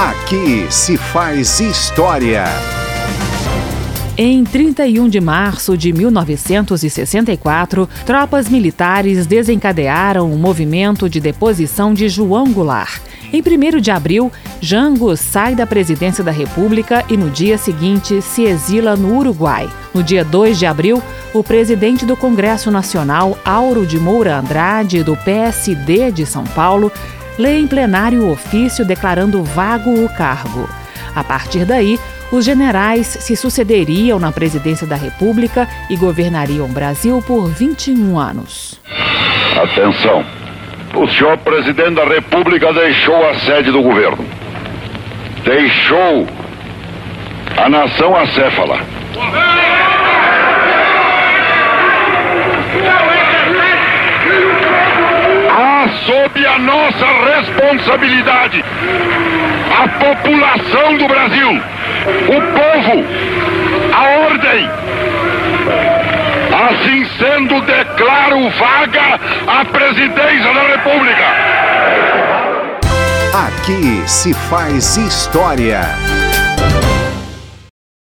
Aqui se faz história. Em 31 de março de 1964, tropas militares desencadearam o movimento de deposição de João Goulart. Em 1 de abril, Jango sai da presidência da República e no dia seguinte se exila no Uruguai. No dia 2 de abril, o presidente do Congresso Nacional, Auro de Moura Andrade, do PSD de São Paulo, lê em plenário o ofício declarando vago o cargo. A partir daí, os generais se sucederiam na presidência da República e governariam o Brasil por 21 anos. Atenção! O senhor presidente da República deixou a sede do governo. Deixou a nação acéfala. Nossa responsabilidade, a população do Brasil, o povo, a ordem. Assim sendo, declaro vaga a presidência da República. Aqui se faz história.